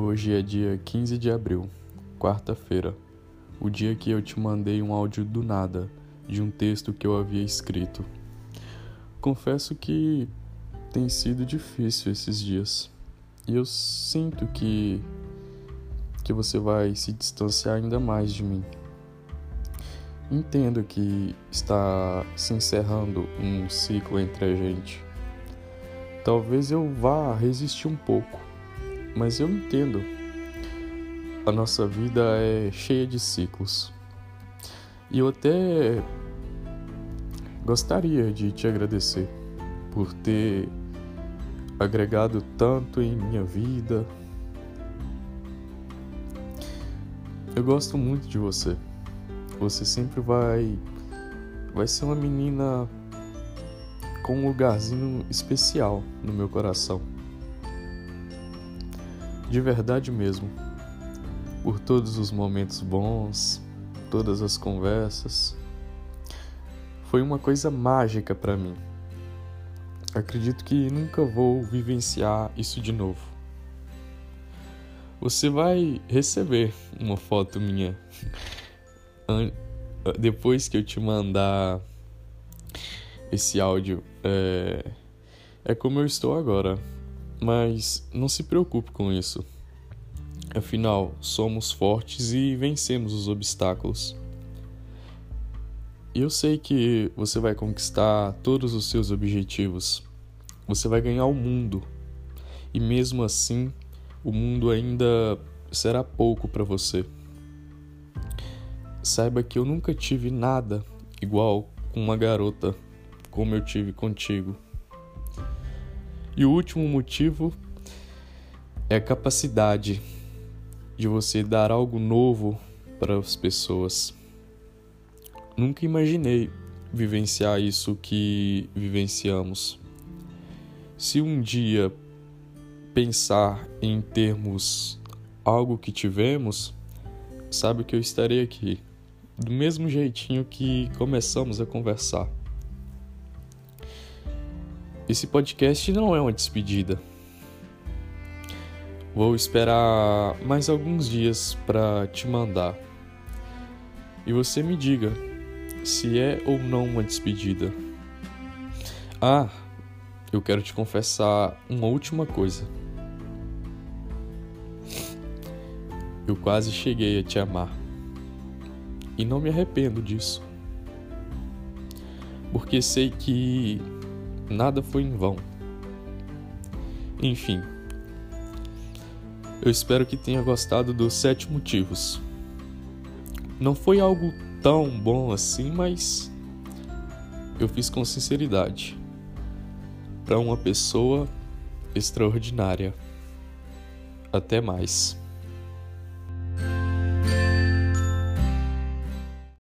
Hoje é dia 15 de abril, quarta-feira, o dia que eu te mandei um áudio do nada de um texto que eu havia escrito. Confesso que tem sido difícil esses dias e eu sinto que que você vai se distanciar ainda mais de mim. Entendo que está se encerrando um ciclo entre a gente. Talvez eu vá resistir um pouco, mas eu entendo. A nossa vida é cheia de ciclos. E eu até gostaria de te agradecer por ter agregado tanto em minha vida. Eu gosto muito de você. Você sempre vai vai ser uma menina com um lugarzinho especial no meu coração. De verdade mesmo. Por todos os momentos bons, todas as conversas. Foi uma coisa mágica para mim. Acredito que nunca vou vivenciar isso de novo. Você vai receber uma foto minha depois que eu te mandar esse áudio. É, é como eu estou agora, mas não se preocupe com isso. Afinal, somos fortes e vencemos os obstáculos. Eu sei que você vai conquistar todos os seus objetivos. Você vai ganhar o mundo. E mesmo assim, o mundo ainda será pouco para você. Saiba que eu nunca tive nada igual com uma garota como eu tive contigo. E o último motivo é a capacidade de você dar algo novo para as pessoas. Nunca imaginei vivenciar isso que vivenciamos. Se um dia pensar em termos algo que tivemos, sabe que eu estarei aqui, do mesmo jeitinho que começamos a conversar. Esse podcast não é uma despedida. Vou esperar mais alguns dias para te mandar. E você me diga se é ou não uma despedida. Ah, eu quero te confessar uma última coisa. Eu quase cheguei a te amar. E não me arrependo disso. Porque sei que nada foi em vão. Enfim, eu espero que tenha gostado dos sete motivos. Não foi algo tão bom assim, mas eu fiz com sinceridade para uma pessoa extraordinária. Até mais.